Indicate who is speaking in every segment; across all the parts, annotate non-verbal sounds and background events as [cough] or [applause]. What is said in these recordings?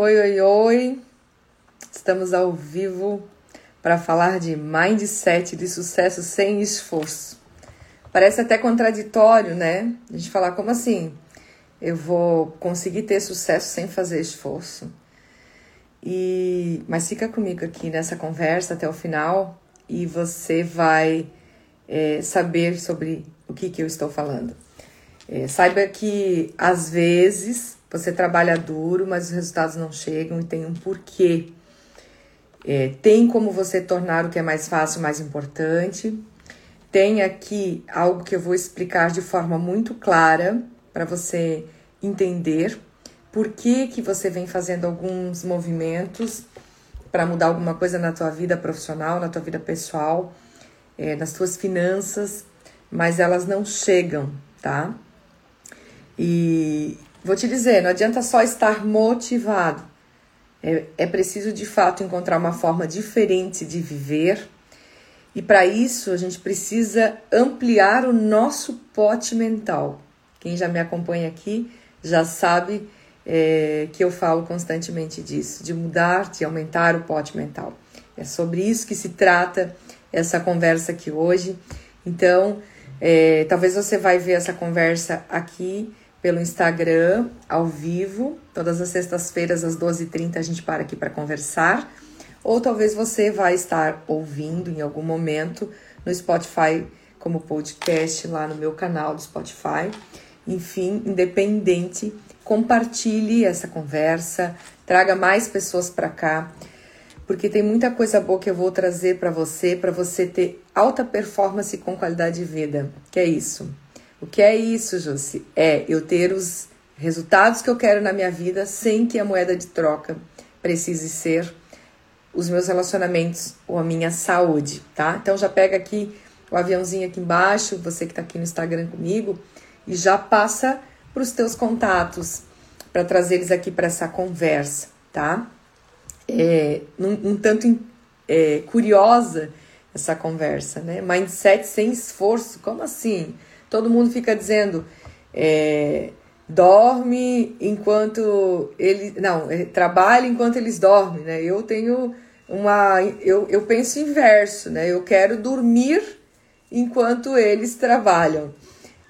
Speaker 1: Oi, oi, oi. Estamos ao vivo para falar de mindset de sucesso sem esforço. Parece até contraditório, né? A gente falar como assim? Eu vou conseguir ter sucesso sem fazer esforço. E mas fica comigo aqui nessa conversa até o final e você vai é, saber sobre o que, que eu estou falando. É, saiba que às vezes você trabalha duro, mas os resultados não chegam e tem um porquê. É, tem como você tornar o que é mais fácil mais importante. Tem aqui algo que eu vou explicar de forma muito clara para você entender por que, que você vem fazendo alguns movimentos para mudar alguma coisa na tua vida profissional, na tua vida pessoal, é, nas tuas finanças, mas elas não chegam, tá? E vou te dizer, não adianta só estar motivado. É, é preciso de fato encontrar uma forma diferente de viver. E para isso a gente precisa ampliar o nosso pote mental. Quem já me acompanha aqui já sabe é, que eu falo constantemente disso, de mudar, de aumentar o pote mental. É sobre isso que se trata essa conversa aqui hoje. Então, é, talvez você vai ver essa conversa aqui pelo Instagram, ao vivo. Todas as sextas-feiras, às 12h30, a gente para aqui para conversar. Ou talvez você vai estar ouvindo em algum momento no Spotify como podcast lá no meu canal do Spotify. Enfim, independente, compartilhe essa conversa, traga mais pessoas para cá, porque tem muita coisa boa que eu vou trazer para você, para você ter alta performance com qualidade de vida. Que é isso? O que é isso, Josi? É eu ter os resultados que eu quero na minha vida sem que a moeda de troca precise ser os meus relacionamentos ou a minha saúde, tá? Então já pega aqui o aviãozinho aqui embaixo, você que está aqui no Instagram comigo, e já passa para os teus contatos para trazer eles aqui para essa conversa, tá? É, um, um tanto é, curiosa essa conversa, né? Mindset sem esforço, como assim? Todo mundo fica dizendo é, dorme enquanto ele não é, trabalha enquanto eles dormem, né? Eu tenho uma eu, eu penso inverso, né? Eu quero dormir enquanto eles trabalham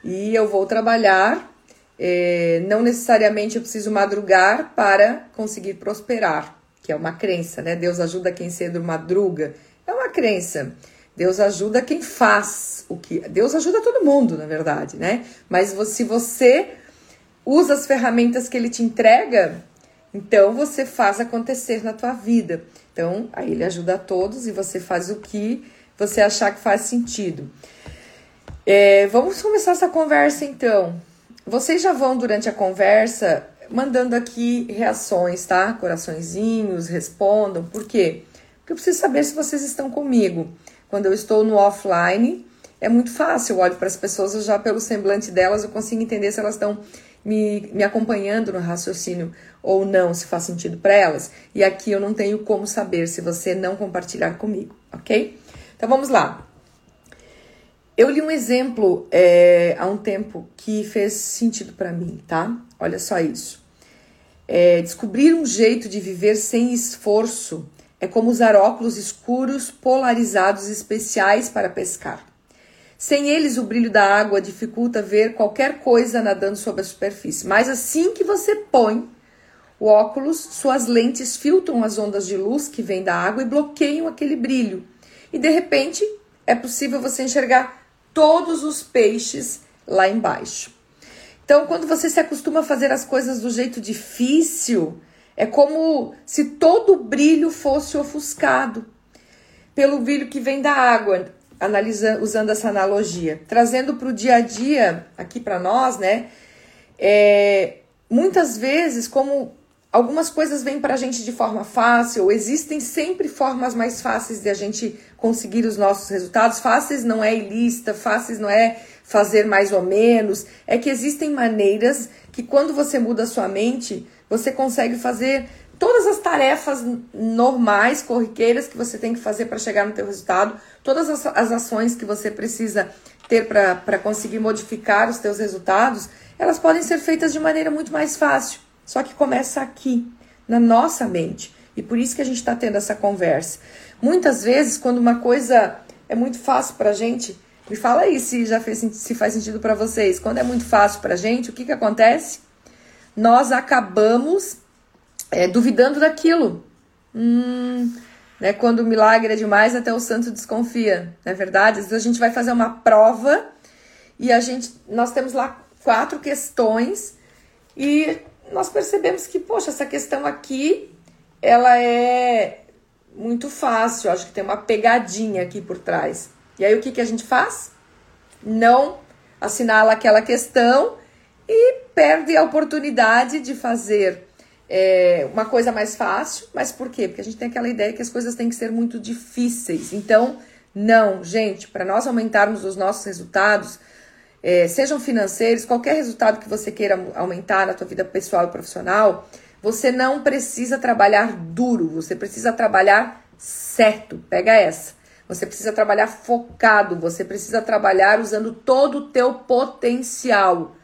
Speaker 1: e eu vou trabalhar. É, não necessariamente eu preciso madrugar para conseguir prosperar, que é uma crença, né? Deus ajuda quem cedo madruga. É uma crença. Deus ajuda quem faz o que. Deus ajuda todo mundo, na verdade, né? Mas se você usa as ferramentas que ele te entrega, então você faz acontecer na tua vida. Então, aí ele ajuda a todos e você faz o que você achar que faz sentido. É, vamos começar essa conversa então. Vocês já vão durante a conversa mandando aqui reações, tá? Coraçõezinhos, respondam. Por quê? Porque eu preciso saber se vocês estão comigo. Quando eu estou no offline, é muito fácil. Eu olho para as pessoas eu já pelo semblante delas, eu consigo entender se elas estão me, me acompanhando no raciocínio ou não, se faz sentido para elas. E aqui eu não tenho como saber se você não compartilhar comigo, ok? Então vamos lá. Eu li um exemplo é, há um tempo que fez sentido para mim, tá? Olha só isso. É, descobrir um jeito de viver sem esforço é como usar óculos escuros polarizados especiais para pescar. Sem eles, o brilho da água dificulta ver qualquer coisa nadando sobre a superfície. Mas assim que você põe o óculos, suas lentes filtram as ondas de luz que vêm da água e bloqueiam aquele brilho. E de repente, é possível você enxergar todos os peixes lá embaixo. Então, quando você se acostuma a fazer as coisas do jeito difícil, é como se todo o brilho fosse ofuscado pelo brilho que vem da água, analisando, usando essa analogia, trazendo para o dia a dia aqui para nós, né? É, muitas vezes, como algumas coisas vêm para a gente de forma fácil, existem sempre formas mais fáceis de a gente conseguir os nossos resultados. Fáceis não é ilícita, fáceis não é fazer mais ou menos. É que existem maneiras que, quando você muda a sua mente, você consegue fazer todas as tarefas normais, corriqueiras que você tem que fazer para chegar no teu resultado, todas as, as ações que você precisa ter para conseguir modificar os teus resultados, elas podem ser feitas de maneira muito mais fácil. Só que começa aqui, na nossa mente. E por isso que a gente está tendo essa conversa. Muitas vezes, quando uma coisa é muito fácil para a gente, me fala aí se já fez, se faz sentido para vocês. Quando é muito fácil para a gente, o que, que acontece? Nós acabamos é, duvidando daquilo. Hum, né, quando o milagre é demais, até o santo desconfia, não é verdade? Às vezes a gente vai fazer uma prova e a gente, nós temos lá quatro questões e nós percebemos que, poxa, essa questão aqui, ela é muito fácil, acho que tem uma pegadinha aqui por trás. E aí o que, que a gente faz? Não assinala aquela questão e perde a oportunidade de fazer é, uma coisa mais fácil. Mas por quê? Porque a gente tem aquela ideia que as coisas têm que ser muito difíceis. Então, não, gente, para nós aumentarmos os nossos resultados, é, sejam financeiros, qualquer resultado que você queira aumentar na tua vida pessoal e profissional, você não precisa trabalhar duro, você precisa trabalhar certo. Pega essa. Você precisa trabalhar focado, você precisa trabalhar usando todo o teu potencial.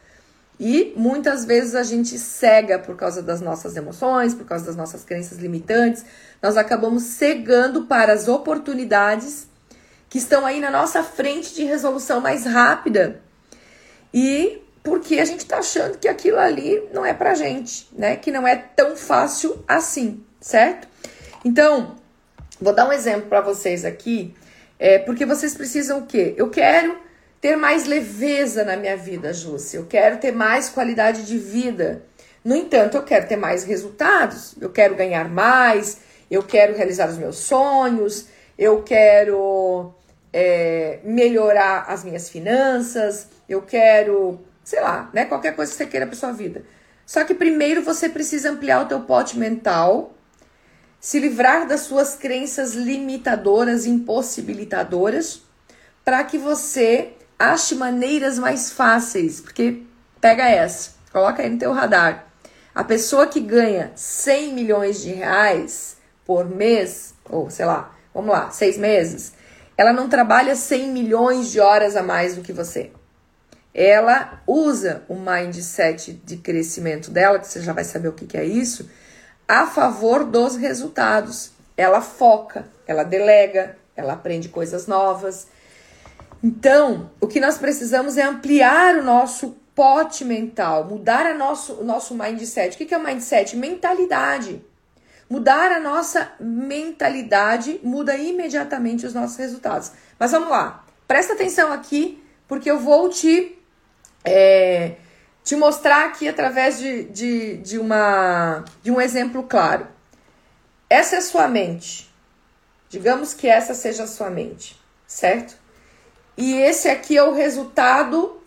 Speaker 1: E muitas vezes a gente cega por causa das nossas emoções, por causa das nossas crenças limitantes. Nós acabamos cegando para as oportunidades que estão aí na nossa frente de resolução mais rápida e porque a gente está achando que aquilo ali não é pra gente, né? Que não é tão fácil assim, certo? Então, vou dar um exemplo para vocês aqui, é, porque vocês precisam o quê? Eu quero ter mais leveza na minha vida, Júcia. Eu quero ter mais qualidade de vida. No entanto, eu quero ter mais resultados. Eu quero ganhar mais. Eu quero realizar os meus sonhos. Eu quero é, melhorar as minhas finanças, eu quero, sei lá, né, qualquer coisa que você queira para sua vida. Só que primeiro você precisa ampliar o teu pote mental, se livrar das suas crenças limitadoras, impossibilitadoras, para que você ache maneiras mais fáceis, porque pega essa, coloca aí no teu radar. A pessoa que ganha 100 milhões de reais por mês, ou sei lá, vamos lá, seis meses, ela não trabalha 100 milhões de horas a mais do que você. Ela usa o mindset de crescimento dela, que você já vai saber o que, que é isso, a favor dos resultados. Ela foca, ela delega, ela aprende coisas novas. Então, o que nós precisamos é ampliar o nosso pote mental, mudar a nosso, o nosso mindset. O que, é mindset? Mentalidade. Mudar a nossa mentalidade muda imediatamente os nossos resultados. Mas vamos lá, presta atenção aqui, porque eu vou te, é, te mostrar aqui através de, de, de, uma, de um exemplo claro. Essa é a sua mente. Digamos que essa seja a sua mente, certo? E esse aqui é o resultado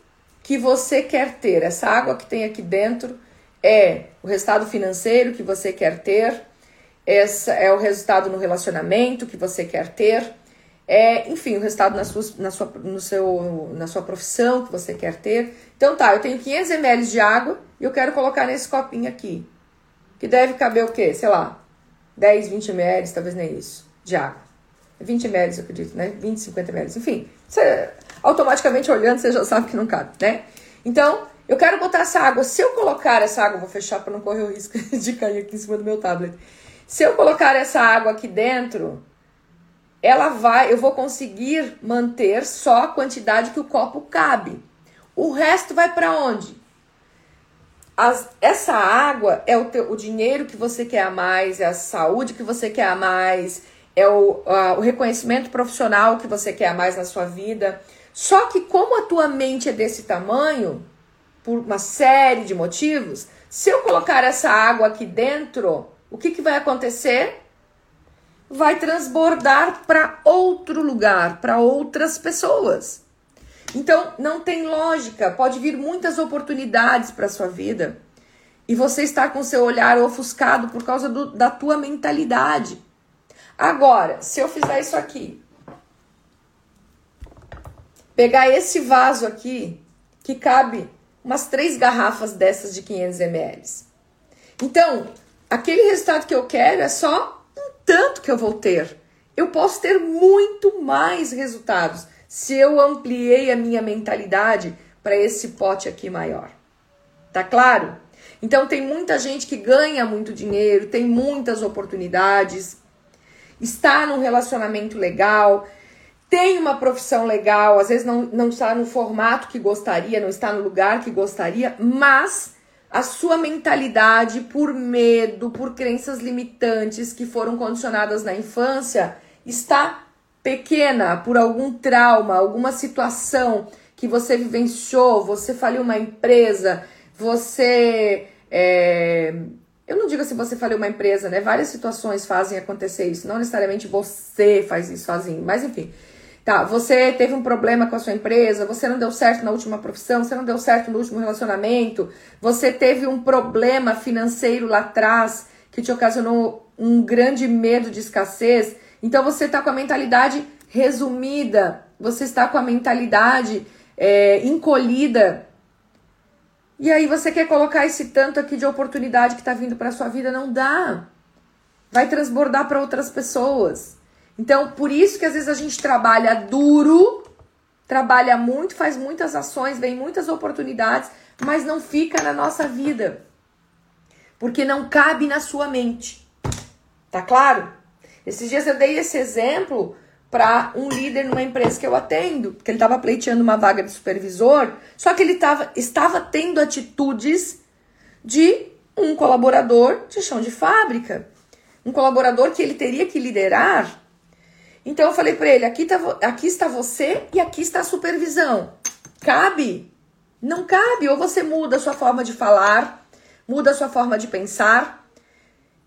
Speaker 1: que você quer ter. Essa água que tem aqui dentro é o resultado financeiro que você quer ter, esse é o resultado no relacionamento que você quer ter, é, enfim, o resultado na sua, na, sua, no seu, na sua profissão que você quer ter. Então tá, eu tenho 500 ml de água e eu quero colocar nesse copinho aqui, que deve caber o quê? Sei lá, 10, 20 ml, talvez nem isso, de água. 20 ml, eu acredito, né? 20, 50 ml, enfim. Você, automaticamente olhando, você já sabe que não cabe, né? Então, eu quero botar essa água. Se eu colocar essa água, vou fechar para não correr o risco [laughs] de cair aqui em cima do meu tablet. Se eu colocar essa água aqui dentro, ela vai, eu vou conseguir manter só a quantidade que o copo cabe. O resto vai para onde? As, essa água é o, teu, o dinheiro que você quer a mais, é a saúde que você quer a mais, é o, a, o reconhecimento profissional que você quer mais na sua vida. Só que como a tua mente é desse tamanho, por uma série de motivos, se eu colocar essa água aqui dentro, o que, que vai acontecer? Vai transbordar para outro lugar, para outras pessoas. Então, não tem lógica. Pode vir muitas oportunidades para sua vida e você está com seu olhar ofuscado por causa do, da tua mentalidade. Agora, se eu fizer isso aqui, pegar esse vaso aqui, que cabe umas três garrafas dessas de 500 ml. Então, aquele resultado que eu quero é só um tanto que eu vou ter. Eu posso ter muito mais resultados se eu ampliei a minha mentalidade para esse pote aqui maior. Tá claro? Então tem muita gente que ganha muito dinheiro, tem muitas oportunidades, está num relacionamento legal, tem uma profissão legal, às vezes não, não está no formato que gostaria, não está no lugar que gostaria, mas a sua mentalidade por medo, por crenças limitantes que foram condicionadas na infância está pequena por algum trauma, alguma situação que você vivenciou, você faliu uma empresa, você. É, eu não digo assim você faliu uma empresa, né? Várias situações fazem acontecer isso. Não necessariamente você faz isso sozinho, mas enfim. Tá, você teve um problema com a sua empresa, você não deu certo na última profissão, você não deu certo no último relacionamento, você teve um problema financeiro lá atrás que te ocasionou um grande medo de escassez. Então você está com a mentalidade resumida, você está com a mentalidade é, encolhida. E aí você quer colocar esse tanto aqui de oportunidade que está vindo para sua vida, não dá. Vai transbordar para outras pessoas. Então, por isso que às vezes a gente trabalha duro, trabalha muito, faz muitas ações, vem muitas oportunidades, mas não fica na nossa vida. Porque não cabe na sua mente. Tá claro? Esses dias eu dei esse exemplo para um líder numa empresa que eu atendo, que ele estava pleiteando uma vaga de supervisor, só que ele tava, estava tendo atitudes de um colaborador de chão de fábrica. Um colaborador que ele teria que liderar então eu falei para ele: aqui, tá, aqui está você e aqui está a supervisão. Cabe? Não cabe. Ou você muda a sua forma de falar, muda a sua forma de pensar,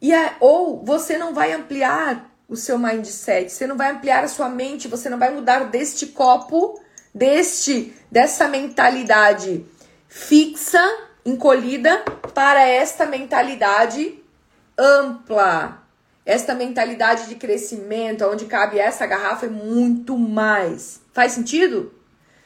Speaker 1: e ou você não vai ampliar o seu mindset, você não vai ampliar a sua mente, você não vai mudar deste copo, deste dessa mentalidade fixa, encolhida para esta mentalidade ampla, esta mentalidade de crescimento, onde cabe essa garrafa, é muito mais. Faz sentido?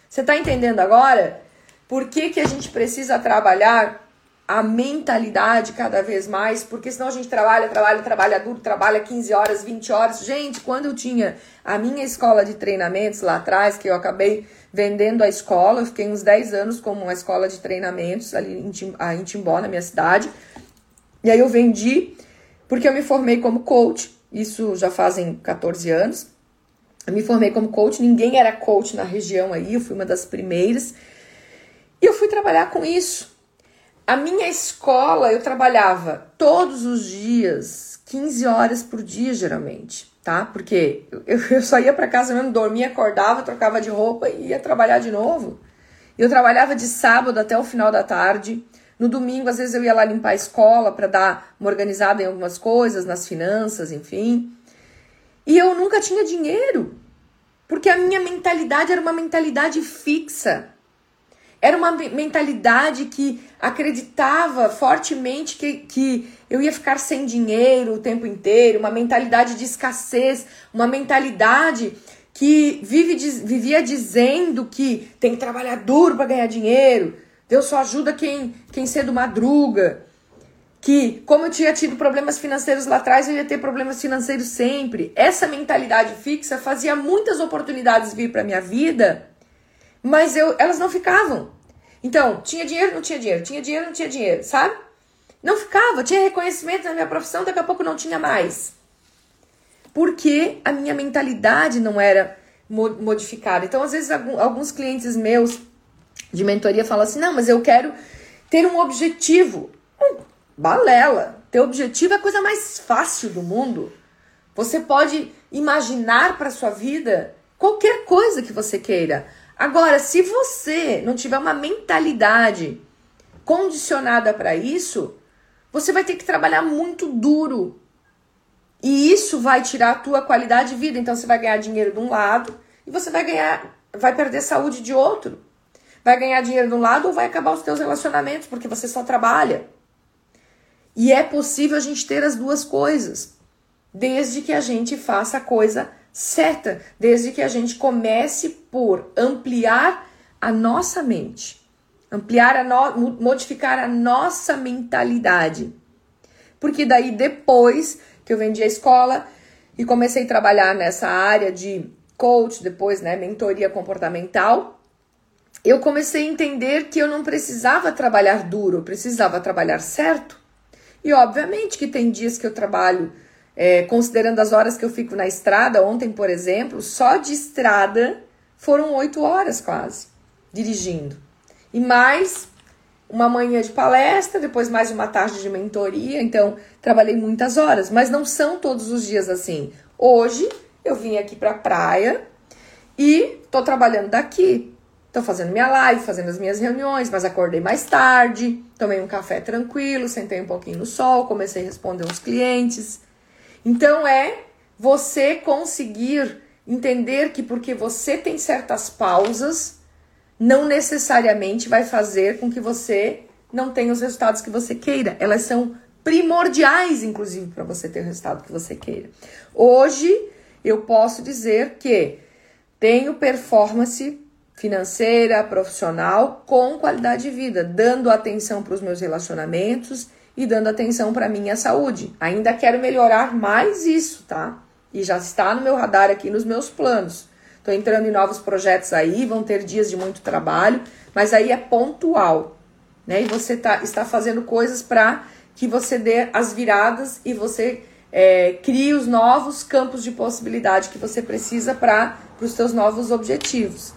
Speaker 1: Você está entendendo agora? Por que, que a gente precisa trabalhar a mentalidade cada vez mais? Porque senão a gente trabalha, trabalha, trabalha duro, trabalha 15 horas, 20 horas. Gente, quando eu tinha a minha escola de treinamentos lá atrás, que eu acabei vendendo a escola, eu fiquei uns 10 anos como uma escola de treinamentos ali em Timbó, na minha cidade. E aí eu vendi porque eu me formei como coach, isso já fazem 14 anos. Eu me formei como coach, ninguém era coach na região aí, eu fui uma das primeiras. E eu fui trabalhar com isso. A minha escola, eu trabalhava todos os dias, 15 horas por dia, geralmente, tá? Porque eu, eu só ia para casa mesmo, dormia, acordava, trocava de roupa e ia trabalhar de novo. Eu trabalhava de sábado até o final da tarde. No domingo, às vezes eu ia lá limpar a escola para dar uma organizada em algumas coisas, nas finanças, enfim. E eu nunca tinha dinheiro, porque a minha mentalidade era uma mentalidade fixa. Era uma mentalidade que acreditava fortemente que, que eu ia ficar sem dinheiro o tempo inteiro, uma mentalidade de escassez, uma mentalidade que vive, vivia dizendo que tem que trabalhar duro para ganhar dinheiro, Deus só ajuda quem, quem cedo madruga. Que, como eu tinha tido problemas financeiros lá atrás, eu ia ter problemas financeiros sempre. Essa mentalidade fixa fazia muitas oportunidades vir para minha vida, mas eu, elas não ficavam. Então, tinha dinheiro, não tinha dinheiro, tinha dinheiro, não tinha dinheiro, sabe? Não ficava, tinha reconhecimento na minha profissão, daqui a pouco não tinha mais. Porque a minha mentalidade não era modificada. Então, às vezes, alguns clientes meus de mentoria fala assim: não, mas eu quero ter um objetivo. Hum, balela. Ter objetivo é a coisa mais fácil do mundo. Você pode imaginar para sua vida qualquer coisa que você queira. Agora, se você não tiver uma mentalidade condicionada para isso, você vai ter que trabalhar muito duro. E isso vai tirar a tua qualidade de vida. Então você vai ganhar dinheiro de um lado e você vai ganhar, vai perder saúde de outro. Vai ganhar dinheiro de um lado ou vai acabar os teus relacionamentos porque você só trabalha. E é possível a gente ter as duas coisas, desde que a gente faça a coisa certa, desde que a gente comece por ampliar a nossa mente, ampliar a no, modificar a nossa mentalidade. Porque daí depois que eu vendi a escola e comecei a trabalhar nessa área de coach, depois, né, mentoria comportamental, eu comecei a entender que eu não precisava trabalhar duro, eu precisava trabalhar certo. E obviamente que tem dias que eu trabalho, é, considerando as horas que eu fico na estrada, ontem, por exemplo, só de estrada foram oito horas quase, dirigindo. E mais uma manhã de palestra, depois mais uma tarde de mentoria, então trabalhei muitas horas, mas não são todos os dias assim. Hoje eu vim aqui para a praia e tô trabalhando daqui. Tô fazendo minha live, fazendo as minhas reuniões, mas acordei mais tarde, tomei um café tranquilo, sentei um pouquinho no sol, comecei a responder uns clientes. Então é você conseguir entender que porque você tem certas pausas, não necessariamente vai fazer com que você não tenha os resultados que você queira. Elas são primordiais, inclusive, para você ter o resultado que você queira. Hoje, eu posso dizer que tenho performance financeira, profissional, com qualidade de vida, dando atenção para os meus relacionamentos e dando atenção para minha saúde. Ainda quero melhorar mais isso, tá? E já está no meu radar aqui nos meus planos. Estou entrando em novos projetos aí, vão ter dias de muito trabalho, mas aí é pontual, né? E você tá, está fazendo coisas para que você dê as viradas e você é, crie os novos campos de possibilidade que você precisa para os seus novos objetivos.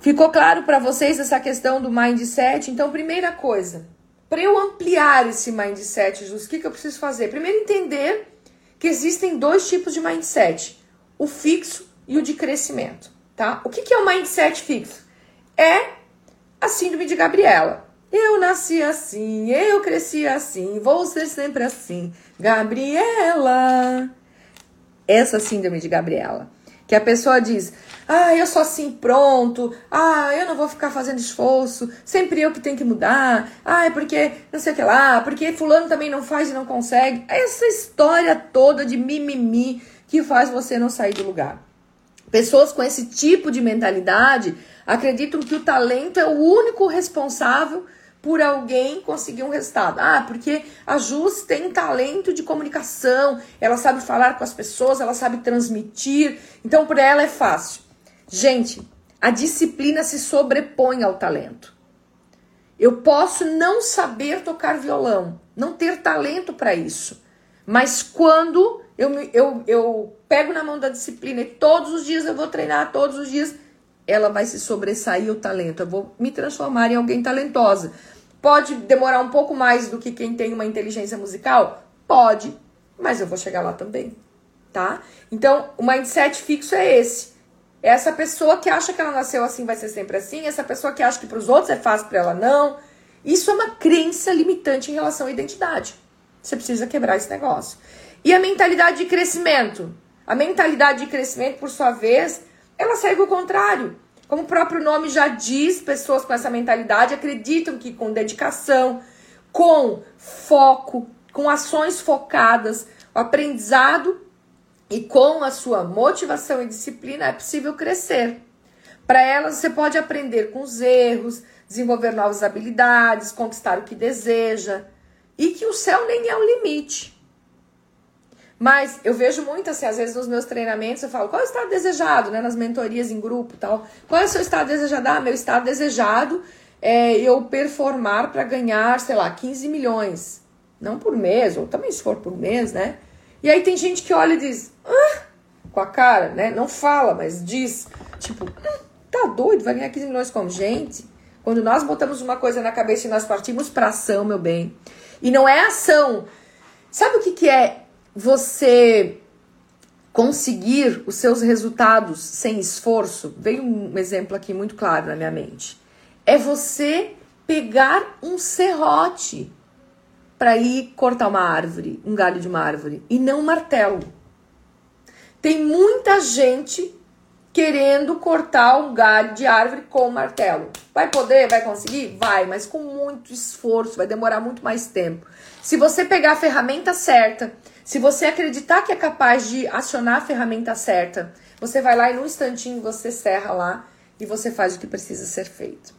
Speaker 1: Ficou claro para vocês essa questão do mindset? Então, primeira coisa, para eu ampliar esse mindset, Jus, o que, que eu preciso fazer? Primeiro, entender que existem dois tipos de mindset: o fixo e o de crescimento, tá? O que, que é o mindset fixo? É a síndrome de Gabriela. Eu nasci assim, eu cresci assim, vou ser sempre assim. Gabriela. Essa síndrome de Gabriela. Que a pessoa diz: Ah, eu sou assim, pronto. Ah, eu não vou ficar fazendo esforço. Sempre eu que tenho que mudar. Ah, é porque não sei o que lá. Porque Fulano também não faz e não consegue. Essa história toda de mimimi que faz você não sair do lugar. Pessoas com esse tipo de mentalidade acreditam que o talento é o único responsável por alguém conseguir um resultado. Ah, porque a Jus tem talento de comunicação, ela sabe falar com as pessoas, ela sabe transmitir, então por ela é fácil. Gente, a disciplina se sobrepõe ao talento. Eu posso não saber tocar violão, não ter talento para isso, mas quando eu, eu, eu pego na mão da disciplina e todos os dias eu vou treinar, todos os dias, ela vai se sobressair o talento. Eu vou me transformar em alguém talentosa. Pode demorar um pouco mais do que quem tem uma inteligência musical? Pode, mas eu vou chegar lá também, tá? Então, o mindset fixo é esse. Essa pessoa que acha que ela nasceu assim vai ser sempre assim, essa pessoa que acha que para os outros é fácil para ela não. Isso é uma crença limitante em relação à identidade. Você precisa quebrar esse negócio. E a mentalidade de crescimento? A mentalidade de crescimento, por sua vez, ela segue o contrário. Como o próprio nome já diz, pessoas com essa mentalidade acreditam que com dedicação, com foco, com ações focadas, o aprendizado e com a sua motivação e disciplina é possível crescer. Para elas, você pode aprender com os erros, desenvolver novas habilidades, conquistar o que deseja e que o céu nem é o limite. Mas eu vejo muito assim, às vezes nos meus treinamentos eu falo, qual é o estado desejado, né? Nas mentorias em grupo tal. Qual é o seu estado desejado? Ah, meu estado desejado é eu performar para ganhar, sei lá, 15 milhões. Não por mês, ou também se for por mês, né? E aí tem gente que olha e diz, ah, com a cara, né? Não fala, mas diz, tipo, hum, tá doido, vai ganhar 15 milhões como? Gente, quando nós botamos uma coisa na cabeça e nós partimos para ação, meu bem. E não é ação. Sabe o que, que é você conseguir os seus resultados sem esforço, veio um exemplo aqui muito claro na minha mente. É você pegar um serrote para ir cortar uma árvore, um galho de uma árvore, e não um martelo. Tem muita gente querendo cortar um galho de árvore com um martelo. Vai poder? Vai conseguir? Vai, mas com muito esforço, vai demorar muito mais tempo. Se você pegar a ferramenta certa, se você acreditar que é capaz de acionar a ferramenta certa, você vai lá e num instantinho você serra lá e você faz o que precisa ser feito.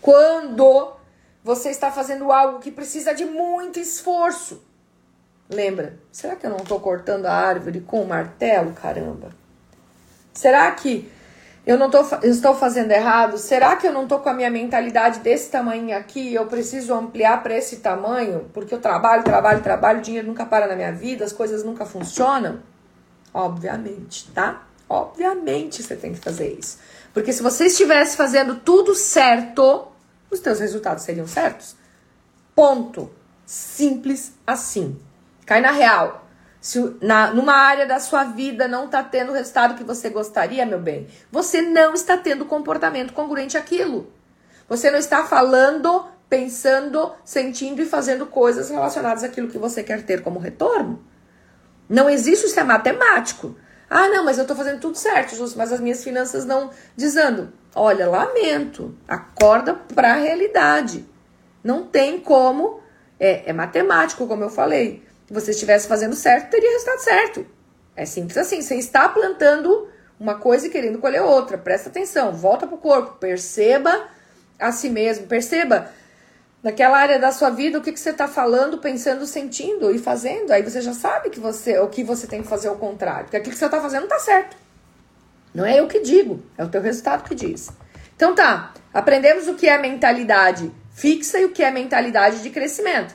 Speaker 1: Quando você está fazendo algo que precisa de muito esforço, lembra, será que eu não estou cortando a árvore com um martelo, caramba? Será que eu não tô, eu estou fazendo errado? Será que eu não tô com a minha mentalidade desse tamanho aqui? Eu preciso ampliar para esse tamanho? Porque eu trabalho, trabalho, trabalho, o dinheiro nunca para na minha vida, as coisas nunca funcionam? Obviamente, tá? Obviamente você tem que fazer isso. Porque se você estivesse fazendo tudo certo, os teus resultados seriam certos. Ponto. Simples assim. Cai na real. Se na, numa área da sua vida não está tendo o resultado que você gostaria, meu bem, você não está tendo comportamento congruente àquilo. Você não está falando, pensando, sentindo e fazendo coisas relacionadas àquilo que você quer ter como retorno. Não existe isso é matemático. Ah, não, mas eu estou fazendo tudo certo, mas as minhas finanças não dizendo. Olha, lamento. Acorda para a realidade. Não tem como. É, é matemático, como eu falei você estivesse fazendo certo, teria resultado certo. É simples assim. Você está plantando uma coisa e querendo colher outra. Presta atenção, volta para o corpo, perceba a si mesmo, perceba naquela área da sua vida o que, que você está falando, pensando, sentindo e fazendo. Aí você já sabe que você o que você tem que fazer ao contrário. Porque aquilo que você está fazendo está certo. Não é eu que digo, é o teu resultado que diz. Então tá, aprendemos o que é mentalidade fixa e o que é mentalidade de crescimento,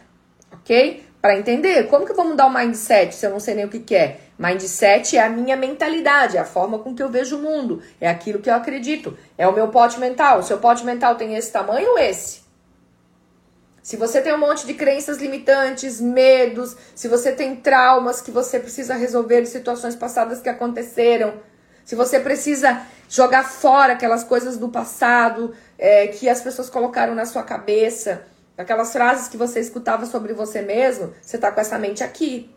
Speaker 1: ok? para entender como que eu vou mudar o mindset se eu não sei nem o que, que é. Mindset é a minha mentalidade, é a forma com que eu vejo o mundo, é aquilo que eu acredito, é o meu pote mental. Seu pote mental tem esse tamanho ou esse? Se você tem um monte de crenças limitantes, medos, se você tem traumas que você precisa resolver de situações passadas que aconteceram, se você precisa jogar fora aquelas coisas do passado é, que as pessoas colocaram na sua cabeça, Aquelas frases que você escutava sobre você mesmo, você tá com essa mente aqui,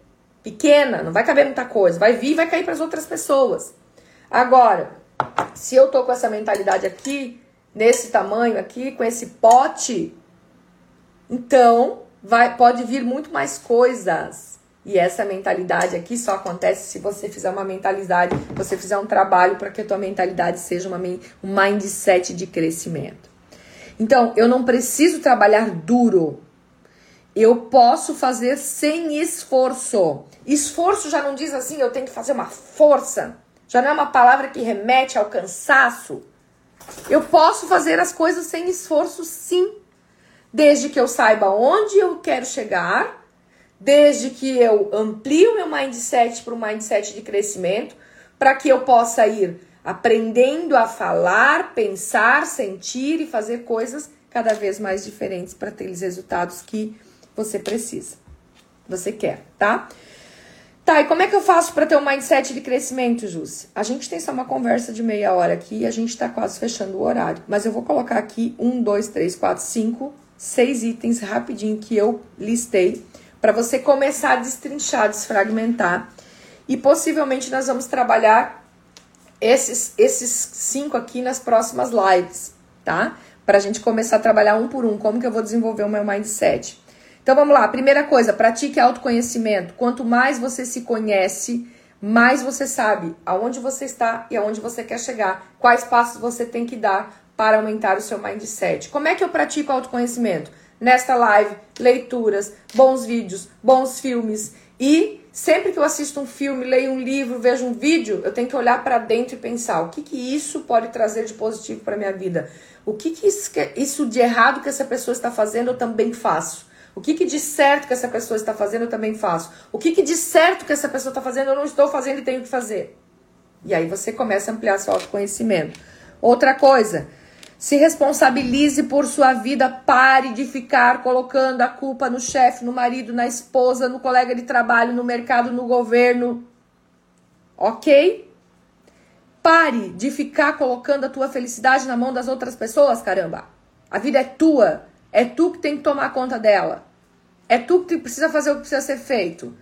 Speaker 1: pequena, não vai caber muita coisa, vai vir e vai cair para as outras pessoas. Agora, se eu tô com essa mentalidade aqui, nesse tamanho aqui, com esse pote, então vai pode vir muito mais coisas. E essa mentalidade aqui só acontece se você fizer uma mentalidade, você fizer um trabalho para que a tua mentalidade seja uma, um mindset de crescimento. Então, eu não preciso trabalhar duro. Eu posso fazer sem esforço. Esforço já não diz assim, eu tenho que fazer uma força. Já não é uma palavra que remete ao cansaço. Eu posso fazer as coisas sem esforço, sim. Desde que eu saiba onde eu quero chegar, desde que eu amplie o meu mindset para um mindset de crescimento, para que eu possa ir aprendendo a falar, pensar, sentir e fazer coisas cada vez mais diferentes para ter os resultados que você precisa, você quer, tá? Tá, e como é que eu faço para ter um mindset de crescimento, Jus? A gente tem só uma conversa de meia hora aqui e a gente está quase fechando o horário. Mas eu vou colocar aqui um, dois, três, quatro, cinco, seis itens rapidinho que eu listei para você começar a destrinchar, desfragmentar. E possivelmente nós vamos trabalhar esses, esses cinco aqui nas próximas lives, tá? Para a gente começar a trabalhar um por um, como que eu vou desenvolver o meu mindset. Então vamos lá, primeira coisa, pratique autoconhecimento. Quanto mais você se conhece, mais você sabe aonde você está e aonde você quer chegar, quais passos você tem que dar para aumentar o seu mindset. Como é que eu pratico autoconhecimento? Nesta live, leituras, bons vídeos, bons filmes e Sempre que eu assisto um filme, leio um livro, vejo um vídeo, eu tenho que olhar para dentro e pensar o que, que isso pode trazer de positivo para minha vida. O que, que isso, isso de errado que essa pessoa está fazendo, eu também faço. O que, que de certo que essa pessoa está fazendo, eu também faço. O que, que de certo que essa pessoa está fazendo, eu não estou fazendo e tenho que fazer. E aí você começa a ampliar seu autoconhecimento. Outra coisa, se responsabilize por sua vida. Pare de ficar colocando a culpa no chefe, no marido, na esposa, no colega de trabalho, no mercado, no governo. Ok? Pare de ficar colocando a tua felicidade na mão das outras pessoas, caramba. A vida é tua. É tu que tem que tomar conta dela. É tu que precisa fazer o que precisa ser feito.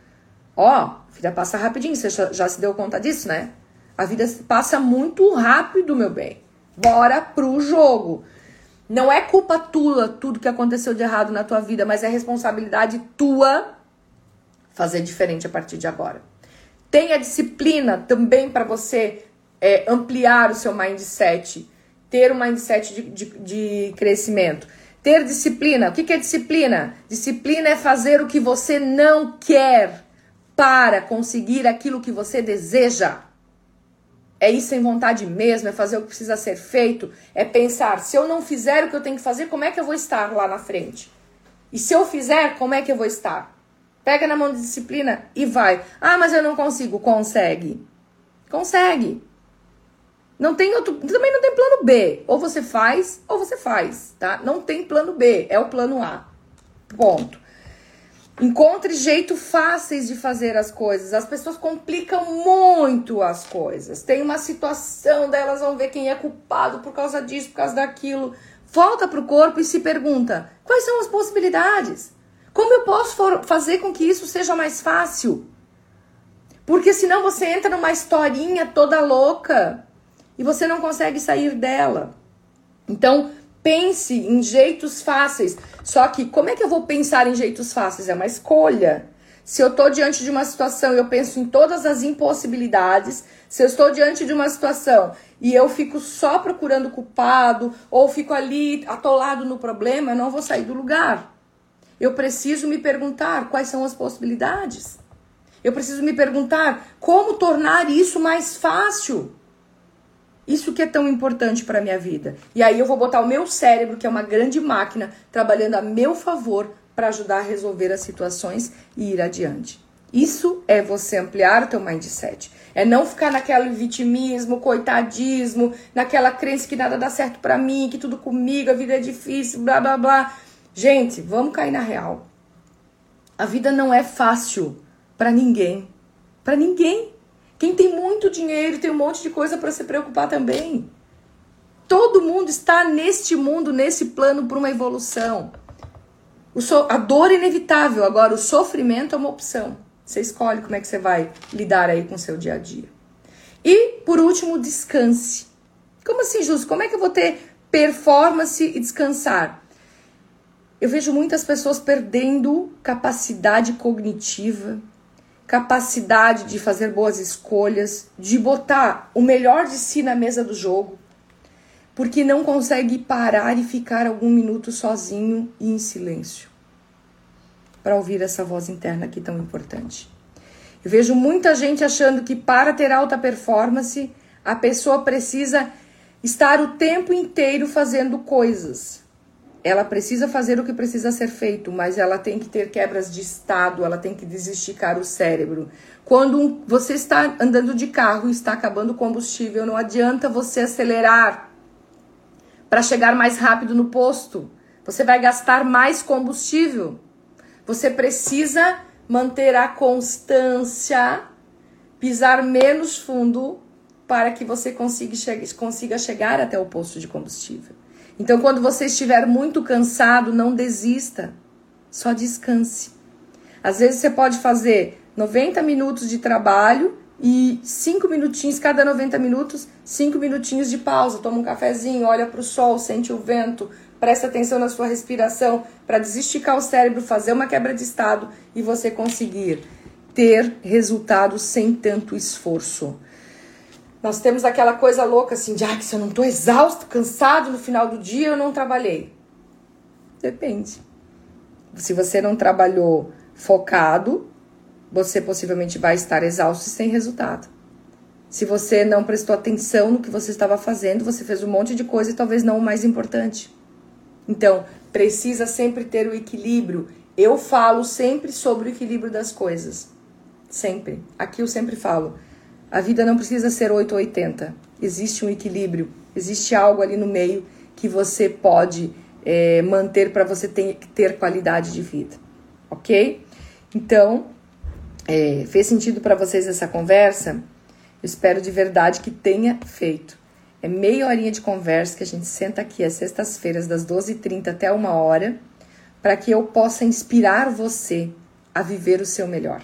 Speaker 1: Ó, a vida passa rapidinho. Você já se deu conta disso, né? A vida passa muito rápido, meu bem. Bora pro jogo. Não é culpa tua tudo que aconteceu de errado na tua vida, mas é responsabilidade tua fazer diferente a partir de agora. Tenha disciplina também para você é, ampliar o seu mindset, ter um mindset de, de, de crescimento. Ter disciplina. O que, que é disciplina? Disciplina é fazer o que você não quer para conseguir aquilo que você deseja. É ir sem vontade mesmo, é fazer o que precisa ser feito, é pensar, se eu não fizer o que eu tenho que fazer, como é que eu vou estar lá na frente? E se eu fizer, como é que eu vou estar? Pega na mão de disciplina e vai. Ah, mas eu não consigo. Consegue. Consegue. Não tem outro, também não tem plano B. Ou você faz, ou você faz, tá? Não tem plano B, é o plano A. Ponto. Encontre jeitos fáceis de fazer as coisas. As pessoas complicam muito as coisas. Tem uma situação, daí elas vão ver quem é culpado por causa disso, por causa daquilo. Volta pro corpo e se pergunta: quais são as possibilidades? Como eu posso fazer com que isso seja mais fácil? Porque senão você entra numa historinha toda louca e você não consegue sair dela. Então, pense em jeitos fáceis. Só que como é que eu vou pensar em jeitos fáceis? É uma escolha. Se eu estou diante de uma situação e eu penso em todas as impossibilidades, se eu estou diante de uma situação e eu fico só procurando culpado ou fico ali atolado no problema, eu não vou sair do lugar. Eu preciso me perguntar quais são as possibilidades. Eu preciso me perguntar como tornar isso mais fácil. Isso que é tão importante para minha vida. E aí eu vou botar o meu cérebro, que é uma grande máquina, trabalhando a meu favor para ajudar a resolver as situações e ir adiante. Isso é você ampliar o teu mindset. É não ficar naquele vitimismo, coitadismo, naquela crença que nada dá certo para mim, que tudo comigo, a vida é difícil, blá blá blá. Gente, vamos cair na real. A vida não é fácil para ninguém. Para ninguém. Quem tem muito dinheiro tem um monte de coisa para se preocupar também. Todo mundo está neste mundo, nesse plano por uma evolução. So a dor é inevitável, agora o sofrimento é uma opção. Você escolhe como é que você vai lidar aí com o seu dia a dia. E, por último, descanse. Como assim, Justo? Como é que eu vou ter performance e descansar? Eu vejo muitas pessoas perdendo capacidade cognitiva, capacidade de fazer boas escolhas, de botar o melhor de si na mesa do jogo, porque não consegue parar e ficar algum minuto sozinho e em silêncio para ouvir essa voz interna aqui tão importante. Eu vejo muita gente achando que para ter alta performance, a pessoa precisa estar o tempo inteiro fazendo coisas ela precisa fazer o que precisa ser feito, mas ela tem que ter quebras de estado, ela tem que desesticar o cérebro. Quando você está andando de carro e está acabando o combustível, não adianta você acelerar para chegar mais rápido no posto. Você vai gastar mais combustível. Você precisa manter a constância, pisar menos fundo para que você consiga, consiga chegar até o posto de combustível. Então, quando você estiver muito cansado, não desista, só descanse. Às vezes você pode fazer 90 minutos de trabalho e 5 minutinhos, cada 90 minutos, 5 minutinhos de pausa. Toma um cafezinho, olha para o sol, sente o vento, presta atenção na sua respiração para desesticar o cérebro, fazer uma quebra de estado e você conseguir ter resultados sem tanto esforço. Nós temos aquela coisa louca assim de, ah, que se eu não tô exausto, cansado no final do dia, eu não trabalhei. Depende. Se você não trabalhou focado, você possivelmente vai estar exausto e sem resultado. Se você não prestou atenção no que você estava fazendo, você fez um monte de coisa e talvez não o mais importante. Então, precisa sempre ter o equilíbrio. Eu falo sempre sobre o equilíbrio das coisas. Sempre. Aqui eu sempre falo. A vida não precisa ser 8 ou 80. Existe um equilíbrio, existe algo ali no meio que você pode é, manter para você ter, ter qualidade de vida, ok? Então, é, fez sentido para vocês essa conversa? Eu espero de verdade que tenha feito. É meia horinha de conversa que a gente senta aqui às sextas-feiras, das 12h30 até uma hora, para que eu possa inspirar você a viver o seu melhor.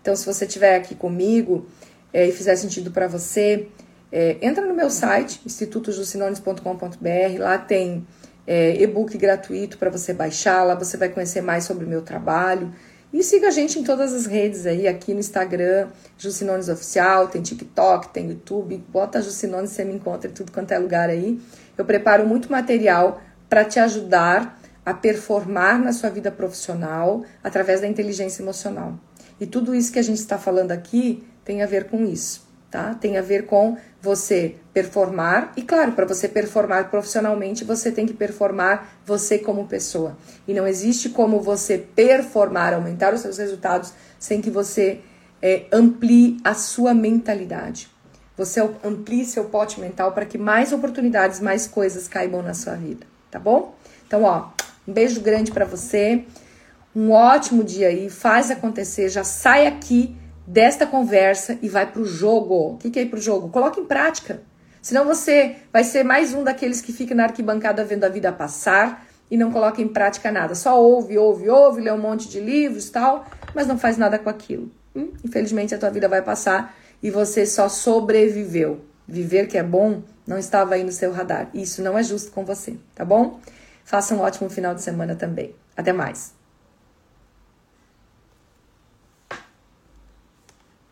Speaker 1: Então, se você estiver aqui comigo, é, e fizer sentido para você, é, entra no meu site, institutojusinones.com.br, lá tem é, e-book gratuito para você baixar, lá você vai conhecer mais sobre o meu trabalho. E siga a gente em todas as redes aí, aqui no Instagram, Jucinones Oficial, tem TikTok, tem YouTube, bota Jucinones, você me encontra em tudo quanto é lugar aí. Eu preparo muito material para te ajudar a performar na sua vida profissional através da inteligência emocional. E tudo isso que a gente está falando aqui tem a ver com isso. tá? Tem a ver com você performar e claro, para você performar profissionalmente, você tem que performar você como pessoa. E não existe como você performar, aumentar os seus resultados sem que você é, amplie a sua mentalidade. Você amplie seu pote mental para que mais oportunidades, mais coisas caibam na sua vida, tá bom? Então, ó, um beijo grande para você. Um ótimo dia aí, faz acontecer, já sai aqui desta conversa e vai pro jogo. O que, que é ir pro jogo? Coloque em prática. Senão você vai ser mais um daqueles que fica na arquibancada vendo a vida passar e não coloca em prática nada. Só ouve, ouve, ouve, lê um monte de livros tal, mas não faz nada com aquilo. Hum? Infelizmente a tua vida vai passar e você só sobreviveu. Viver que é bom não estava aí no seu radar. Isso não é justo com você, tá bom? Faça um ótimo final de semana também. Até mais.